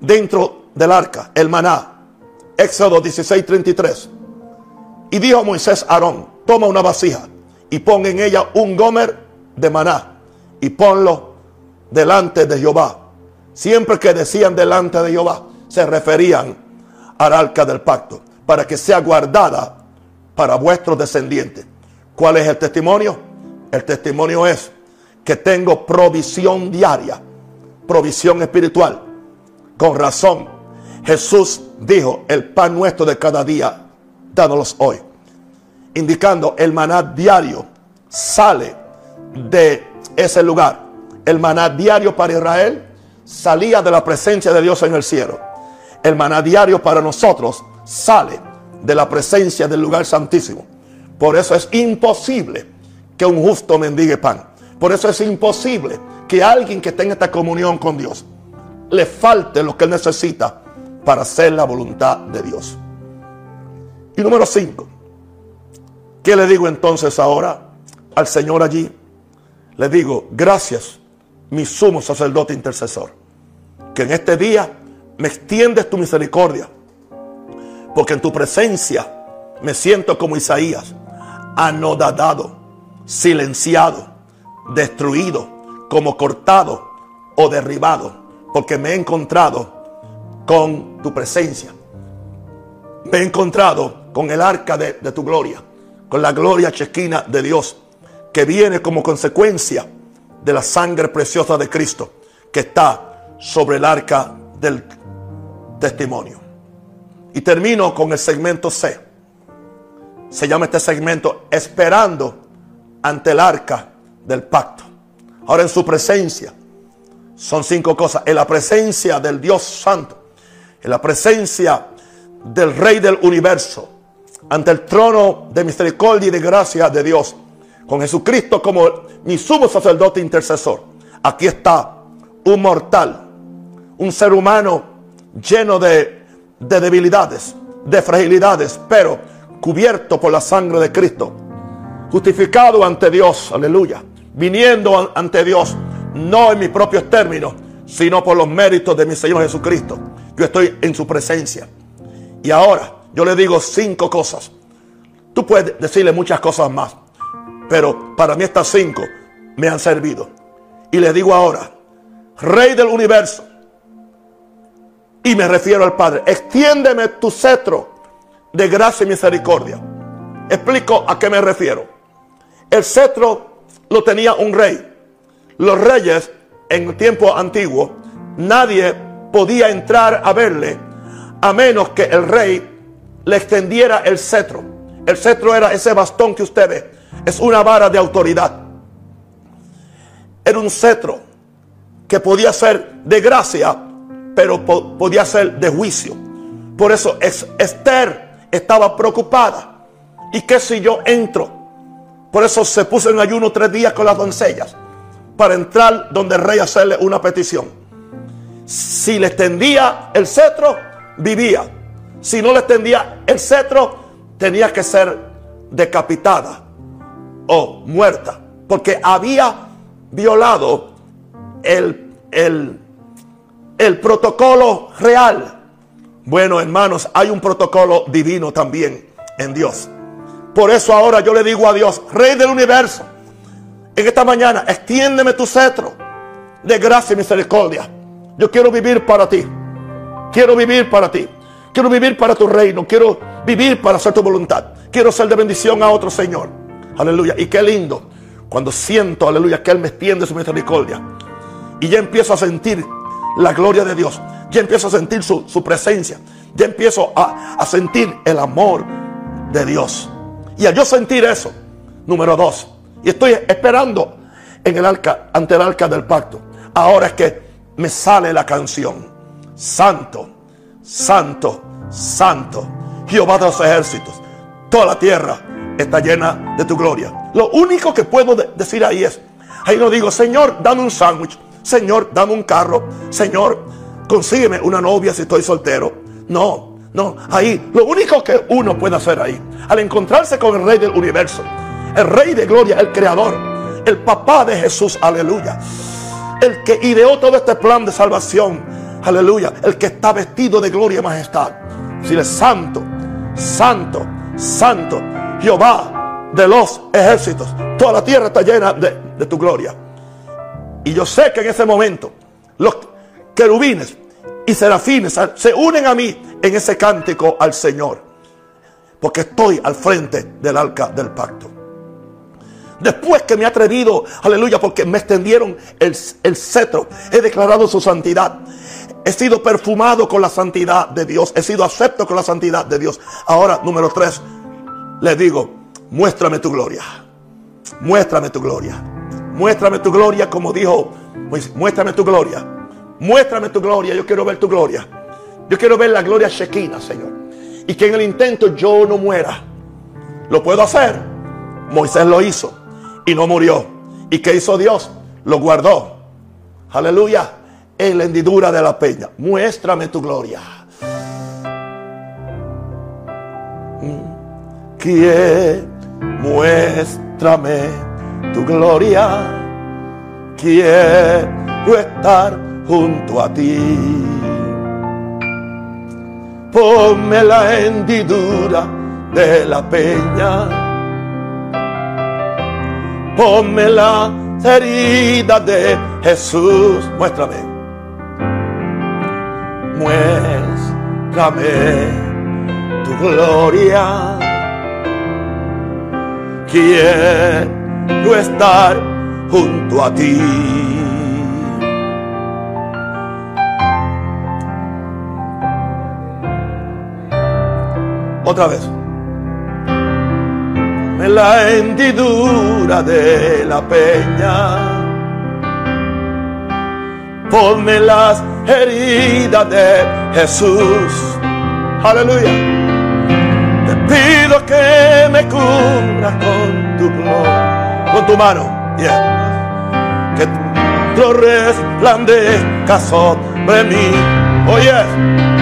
dentro del arca, el maná. Éxodo 16:33. Y dijo Moisés a Aarón, toma una vasija y pon en ella un gomer de maná y ponlo delante de Jehová. Siempre que decían delante de Jehová, se referían al arca del pacto, para que sea guardada para vuestros descendientes. ¿Cuál es el testimonio? El testimonio es que tengo provisión diaria, provisión espiritual. Con razón, Jesús dijo, el pan nuestro de cada día, dánoslos hoy. Indicando el maná diario sale de ese lugar. El maná diario para Israel salía de la presencia de Dios en el cielo. El maná diario para nosotros sale de la presencia del lugar santísimo. Por eso es imposible que un justo mendigue pan. Por eso es imposible que alguien que tenga esta comunión con Dios le falte lo que él necesita para hacer la voluntad de Dios. Y número 5. ¿Qué le digo entonces ahora al Señor allí? Le digo, gracias, mi sumo sacerdote intercesor, que en este día me extiendes tu misericordia, porque en tu presencia me siento como Isaías, anodadado, silenciado, destruido, como cortado o derribado, porque me he encontrado con tu presencia. Me he encontrado con el arca de, tu gloria, con la gloria chequina de Dios, que viene como consecuencia de la sangre preciosa de Cristo, que está sobre el arca del testimonio. Y termino con el segmento C. Se llama este segmento Esperando ante el arca del pacto. Ahora en su presencia son cinco cosas. En la presencia del Dios Santo en la presencia del Rey del universo, ante el trono de misericordia y de gracia de Dios, con Jesucristo como mi sumo sacerdote intercesor. Aquí está un mortal, un ser humano lleno de, de debilidades, de fragilidades, pero cubierto por la sangre de Cristo, justificado ante Dios, aleluya, viniendo ante Dios, no en mis propios términos, sino por los méritos de mi Señor Jesucristo. Yo estoy en su presencia. Y ahora yo le digo cinco cosas. Tú puedes decirle muchas cosas más. Pero para mí estas cinco me han servido. Y le digo ahora, Rey del universo. Y me refiero al Padre. Extiéndeme tu cetro de gracia y misericordia. Explico a qué me refiero. el cetro tenía un rey. Los reyes en el tiempo antiguo, nadie podía entrar a verle a menos que el rey le extendiera el cetro. El cetro era ese bastón que usted ve. Es una vara de autoridad. Era un cetro que podía ser de gracia, pero podía ser de juicio. Por eso Esther estaba preocupada. ¿Y qué si yo entro? Por eso se puso en ayuno tres días con las doncellas para entrar donde el rey hacerle una petición. Si le extendía el cetro, vivía. Si no le extendía el cetro, tenía que ser decapitada o muerta. Porque había violado el, el, el protocolo real. Bueno, hermanos, hay un protocolo divino también en Dios. Por eso ahora yo le digo a Dios, Rey del universo, en esta mañana, extiéndeme tu cetro de gracia y misericordia. Yo quiero vivir para ti. Quiero vivir para ti. Quiero vivir para tu reino. Quiero vivir para hacer tu voluntad. Quiero ser de bendición a otro Señor. Aleluya. Y qué lindo cuando siento, aleluya, que Él me extiende su misericordia. Y ya empiezo a sentir la gloria de Dios. Ya empiezo a sentir su, presencia. Ya empiezo a, a sentir el amor de Dios. Y al yo sentir eso, número dos, y estoy esperando en el arca, ante el arca del pacto. Ahora es que me sale la canción. Santo, santo, santo. Jehová de los ejércitos. Toda la tierra está llena de tu gloria. Lo único que puedo decir ahí es, ahí no digo, Señor, dame un sándwich. Señor, dame un carro. Señor, consígueme una novia si estoy soltero. No, no, ahí lo único que uno puede hacer ahí, al encontrarse con el Rey del universo, el Rey de Gloria, el Creador, el papá de Jesús, aleluya. El que ideó todo este plan de salvación, aleluya. El que está vestido de gloria y majestad. Si es santo, santo, santo, Jehová de los ejércitos. Toda la tierra está llena de, de tu gloria. Y yo sé que en ese momento los querubines y serafines se unen a mí en ese cántico al Señor. Porque estoy al frente del arca del pacto. Después que me he atrevido, aleluya, porque me extendieron el, cetro, he declarado su santidad. He sido perfumado con la santidad de Dios. He sido acepto con la santidad de Dios. Ahora, número tres, le digo, muéstrame tu gloria. Muéstrame tu gloria. Muéstrame tu gloria, como dijo, muéstrame tu gloria. Muéstrame tu gloria. Yo quiero ver tu gloria. Yo quiero ver la gloria Shekinah, Señor. Y que en el intento yo no muera. ¿Lo puedo hacer? Moisés lo hizo y no murió. ¿Y qué hizo Dios? Lo guardó. Aleluya. En la hendidura de la peña. Muéstrame tu gloria. Mm. Que muéstrame tu gloria. Quiero estar junto a ti. Ponme la hendidura de la peña ponme la herida de Jesús. Muéstrame. Muéstrame tu gloria. Quiero estar junto a ti. Otra vez en la hendidura de la peña. Ponme las heridas de Jesús. Aleluya. Te pido que me cubras con tu gloria, con tu mano. Yeah. Que tu resplandezca sobre mí. Oye. Te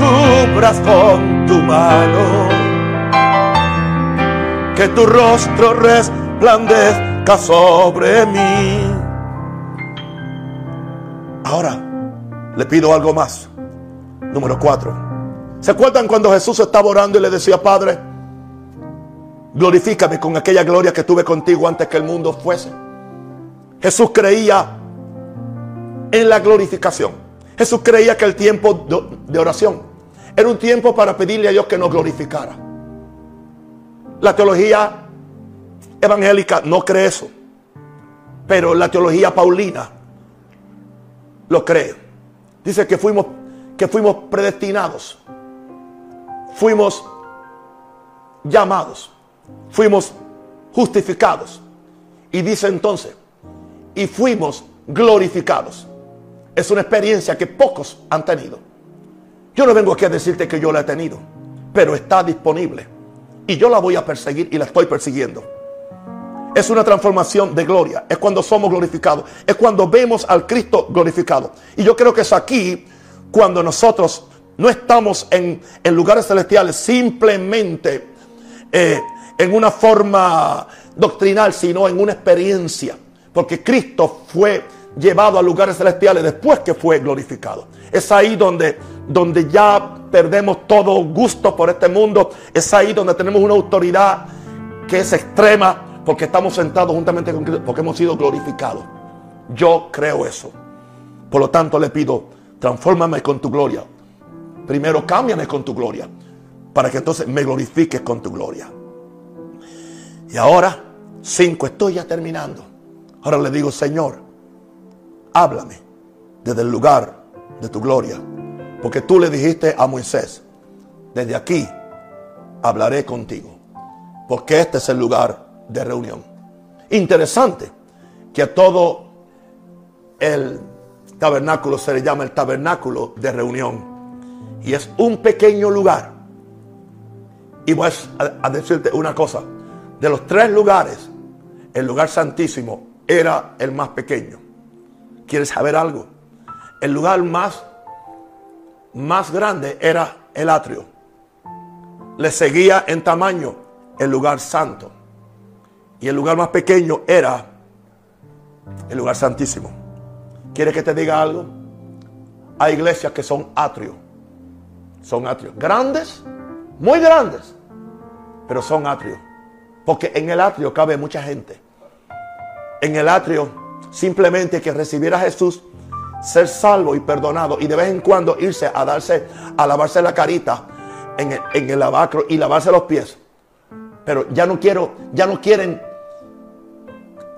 cubras con tu mano. Que tu rostro resplandezca sobre mí. Ahora le pido algo más. Número cuatro. ¿Se acuerdan cuando Jesús estaba orando y le decía, Padre, glorifícame con aquella gloria que tuve contigo antes que el mundo fuese? Jesús creía en la glorificación. Jesús creía que el tiempo de oración era un tiempo para pedirle a Dios que nos glorificara. La teología evangélica no cree eso. Pero la teología paulina lo cree. Dice que fuimos, que fuimos predestinados. Fuimos llamados. Fuimos justificados. Y dice entonces, y fuimos glorificados. Es una experiencia que pocos han tenido. Yo no vengo aquí a decirte que yo la he tenido, pero está disponible. Y yo la voy a perseguir y la estoy persiguiendo. Es una transformación de gloria. Es cuando somos glorificados. Es cuando vemos al Cristo glorificado. Y yo creo que es aquí cuando nosotros no estamos en, lugares celestiales simplemente eh, en una forma doctrinal, sino en una experiencia. Porque Cristo fue llevado a lugares celestiales después que fue glorificado. Es ahí donde, donde ya perdemos todo gusto por este mundo. Es ahí donde tenemos una autoridad que es extrema porque estamos sentados juntamente con Cristo, porque hemos sido glorificados. Yo creo eso. Por lo tanto le pido, transfórmame con tu gloria. Primero cámbiame con tu gloria, para que entonces me glorifiques con tu gloria. Y ahora, cinco, estoy ya terminando. Ahora le digo, Señor, háblame desde el lugar de tu gloria. Porque tú le dijiste a Moisés, desde aquí hablaré contigo. Porque este es el lugar de reunión. Interesante que a todo el tabernáculo se le llama el tabernáculo de reunión. Y es un pequeño lugar. Y voy a, decirte una cosa. De los tres lugares, el lugar santísimo era el más pequeño. ¿Quieres saber algo? El lugar más, más grande era el atrio. Le seguía en tamaño el lugar santo. Y el lugar más pequeño era el lugar santísimo. ¿Quieres que te diga algo? Hay iglesias que son atrios. Son atrios. Grandes, muy grandes. Pero son atrios. Porque en el atrio cabe mucha gente. En el atrio simplemente que recibir a Jesús, ser salvo y perdonado. Y de vez en cuando irse a darse, a lavarse la carita en el, lavacro y lavarse los pies. Pero ya no quiero, ya no quieren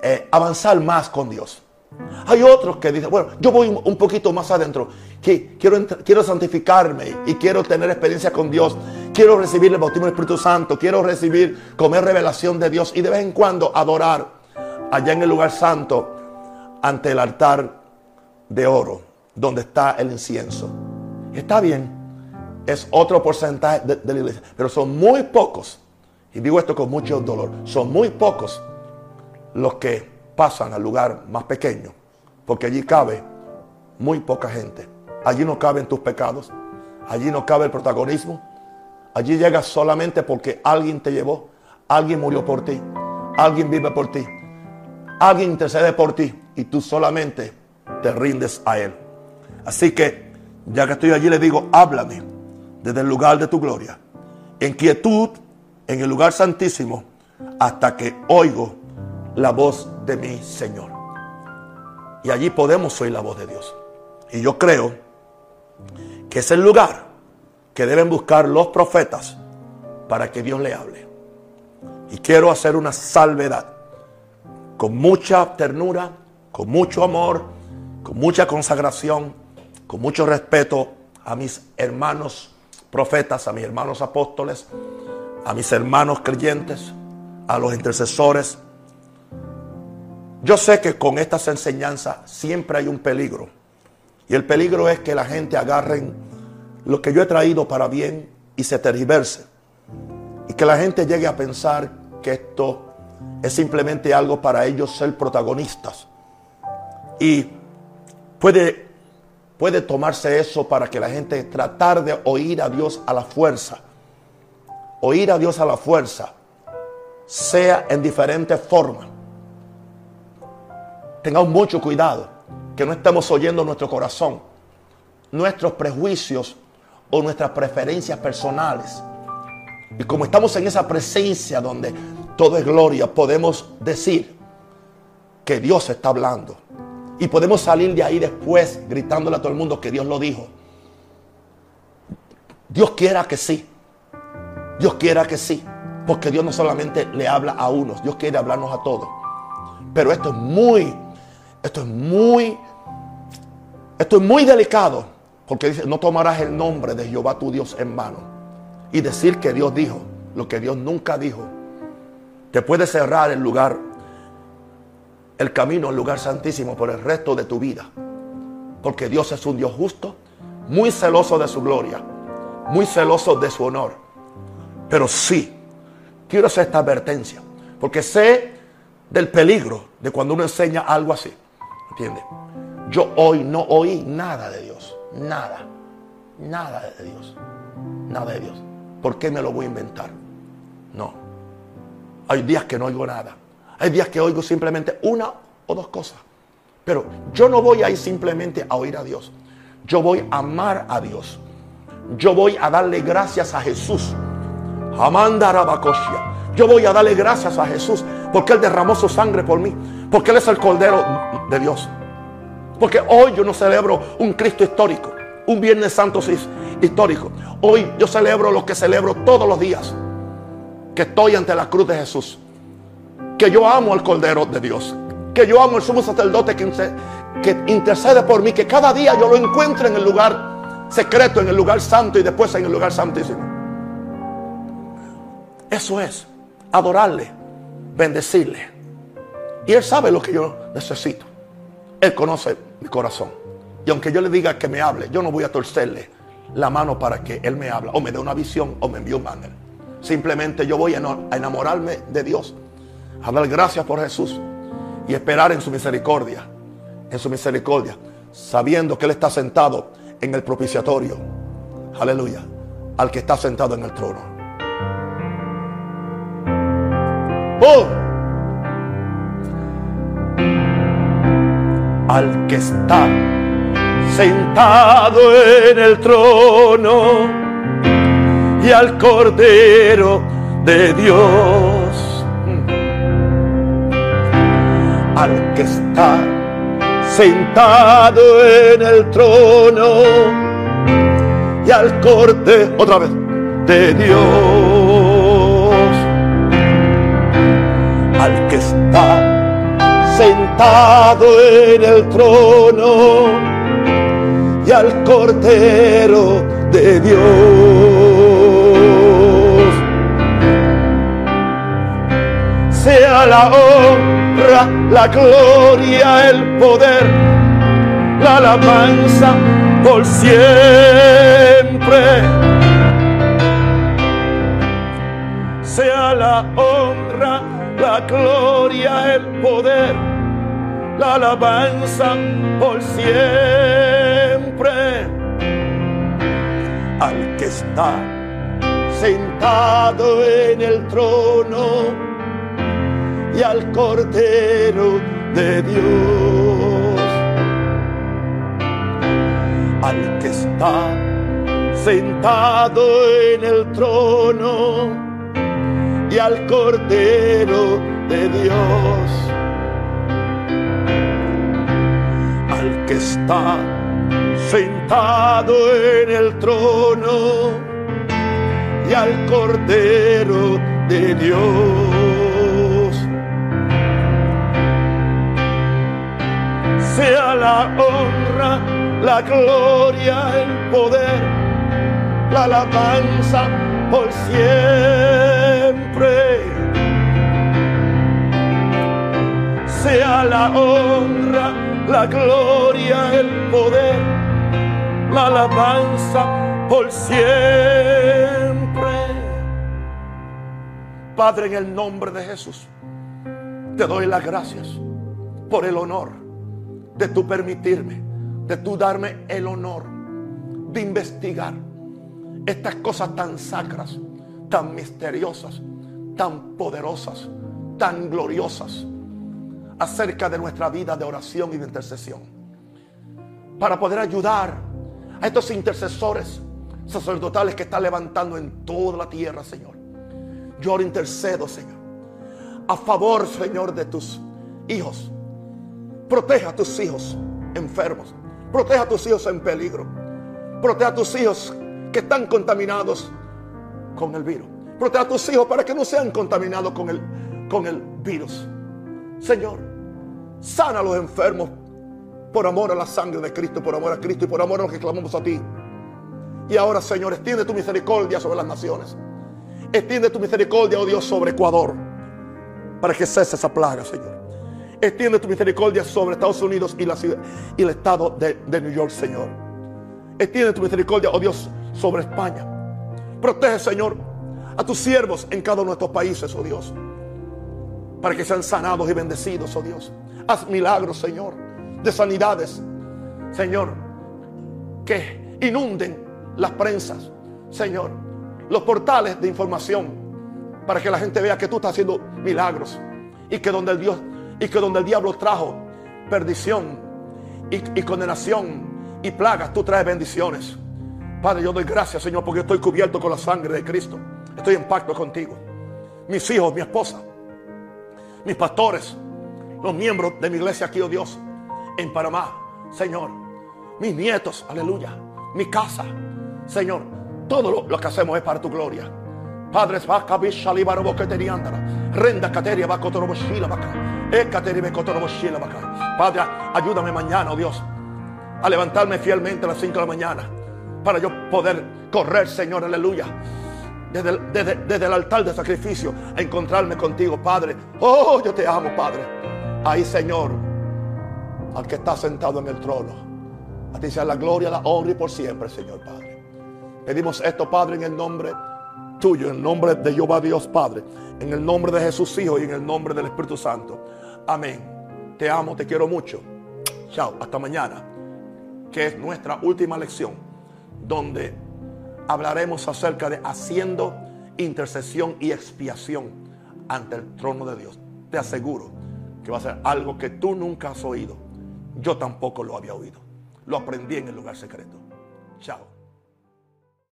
eh, avanzar más con Dios. Hay otros que dicen, bueno, yo voy un poquito más adentro, que quiero, quiero santificarme y quiero tener experiencia con Dios, quiero recibir el bautismo del Espíritu Santo, quiero recibir, comer revelación de Dios y de vez en cuando adorar allá en el lugar santo ante el altar de oro donde está el incienso. Está bien, es otro porcentaje de la iglesia, pero son muy pocos, y digo esto con mucho dolor, son muy pocos los que pasan al lugar más pequeño, porque allí cabe muy poca gente. Allí no caben tus pecados, allí no cabe el protagonismo, allí llegas solamente porque alguien te llevó, alguien murió por ti, alguien vive por ti, alguien intercede por ti y tú solamente te rindes a Él. Así que, ya que estoy allí, le digo, háblame desde el lugar de tu gloria, en quietud, en el lugar santísimo, hasta que oigo la voz de mi Señor. Y allí podemos oír la voz de Dios. Y yo creo que es el lugar que deben buscar los profetas para que Dios le hable. Y quiero hacer una salvedad con mucha ternura, con mucho amor, con mucha consagración, con mucho respeto a mis hermanos profetas, a mis hermanos apóstoles, a mis hermanos creyentes, a los intercesores, yo sé que con estas enseñanzas siempre hay un peligro. Y el peligro es que la gente agarren lo que yo he traído para bien y se tergiverse. Y que la gente llegue a pensar que esto es simplemente algo para ellos ser protagonistas. Y puede, puede tomarse eso para que la gente tratar de oír a Dios a la fuerza. Oír a Dios a la fuerza, sea en diferentes formas tengamos mucho cuidado, que no estemos oyendo nuestro corazón, nuestros prejuicios o nuestras preferencias personales. Y como estamos en esa presencia donde todo es gloria, podemos decir que Dios está hablando. Y podemos salir de ahí después gritándole a todo el mundo que Dios lo dijo. Dios quiera que sí. Dios quiera que sí. Porque Dios no solamente le habla a unos, Dios quiere hablarnos a todos. Pero esto es muy, esto es muy, esto es muy delicado. Porque dice, no tomarás el nombre de Jehová tu Dios en vano. Y decir que Dios dijo lo que Dios nunca dijo. Te puede cerrar el lugar, el camino al lugar santísimo por el resto de tu vida. Porque Dios es un Dios justo, muy celoso de su gloria, muy celoso de su honor. Pero sí, quiero hacer esta advertencia. Porque sé del peligro de cuando uno enseña algo así. ¿Entiendes? Yo hoy no oí nada de Dios. Nada. Nada de Dios. Nada de Dios. ¿Por qué me lo voy a inventar? No. Hay días que no oigo nada. Hay días que oigo simplemente una o dos cosas. Pero yo no voy a ir simplemente a oír a Dios. Yo voy a amar a Dios. Yo voy a darle gracias a Jesús. Yo voy a darle gracias a Jesús porque Él derramó su sangre por mí. Porque Él es el Cordero de Dios. Porque hoy yo no celebro un Cristo histórico, un Viernes Santo histórico. Hoy yo celebro lo que celebro todos los días. Que estoy ante la cruz de Jesús. Que yo amo al Cordero de Dios. Que yo amo al sumo sacerdote que, intercede por mí. Que cada día yo lo encuentre en el lugar secreto, en el lugar santo y después en el lugar santísimo. Eso es adorarle, bendecirle. Y Él sabe lo que yo necesito. Él conoce mi corazón. Y aunque yo le diga que me hable, yo no voy a torcerle la mano para que Él me hable. O me dé una visión o me envíe un ángel. Simplemente yo voy a enamorarme de Dios. A dar gracias por Jesús. Y esperar en su misericordia. En su misericordia. Sabiendo que Él está sentado en el propiciatorio. Aleluya. Al que está sentado en el trono. ¡Oh! al que está sentado en el trono y al Cordero de Dios. Al que está sentado en el trono y al Cordero, otra vez, de Dios. Al que está sentado en el trono y al Cordero de Dios. Sea la honra, la gloria, el poder, la alabanza por siempre. Sea la honra, la gloria, el poder, la alabanza por siempre al que está sentado en el trono y al cordero de Dios, al que está sentado en el trono y al Cordero de Dios, al que está sentado en el trono y al Cordero de Dios. Sea la honra, la gloria, el poder, la alabanza por siempre. Sea la honra, la gloria, el poder, la alabanza por siempre. Padre, en el nombre de Jesús, te doy las gracias por el honor de tu permitirme, de tu darme el honor de investigar estas cosas tan sacras, tan misteriosas, tan poderosas, tan gloriosas acerca de nuestra vida de oración y de intercesión. Para poder ayudar a estos intercesores sacerdotales que están levantando en toda la tierra, Señor. Yo intercedo, Señor, a favor, Señor, de tus hijos. Proteja a tus hijos enfermos. Proteja a tus hijos en peligro. Proteja a tus hijos que están contaminados con el virus. Protege a tus hijos para que no sean contaminados con el, con el virus. Señor, sana a los enfermos por amor a la sangre de Cristo, por amor a Cristo y por amor a los que clamamos a ti. Y ahora, Señor, extiende tu misericordia sobre las naciones. Extiende tu misericordia, oh Dios, sobre Ecuador, para que cese esa plaga, Señor. Extiende tu misericordia sobre Estados Unidos y, la ciudad, y el estado de, de New York, Señor. Extiende tu misericordia, oh Dios, sobre España. Protege, Señor, a tus siervos en cada uno de estos países, oh Dios. Para que sean sanados y bendecidos, oh Dios. Haz milagros, Señor, de sanidades. Señor, que inunden las prensas, Señor, los portales de información, para que la gente vea que tú estás haciendo milagros y que donde el Dios y que donde el diablo trajo perdición y, condenación y plagas, tú traes bendiciones. Padre, yo doy gracias, Señor, porque estoy cubierto con la sangre de Cristo. Estoy en pacto contigo. Mis hijos, mi esposa, mis pastores, los miembros de mi iglesia aquí, oh Dios, en Panamá, Señor, mis nietos, aleluya, mi casa, Señor, todo lo, lo que hacemos es para tu gloria. Padre, renda cateria va Padre, ayúdame mañana, oh Dios, a levantarme fielmente a las 5 de la mañana para yo poder correr, Señor, aleluya. Desde el, desde, desde el, altar de sacrificio a encontrarme contigo, Padre. Oh, yo te amo, Padre. Ahí, Señor, al que está sentado en el trono. A ti sea la gloria, la honra y por siempre, Señor, Padre. Pedimos esto, Padre, en el nombre tuyo, en el nombre de Jehová Dios, Padre. En el nombre de Jesús, Hijo, y en el nombre del Espíritu Santo. Amén. Te amo, te quiero mucho. Chao, hasta mañana, que es nuestra última lección donde hablaremos acerca de haciendo intercesión y expiación ante el trono de Dios. Te aseguro que va a ser algo que tú nunca has oído. Yo tampoco lo había oído. Lo aprendí en el lugar secreto. Chao.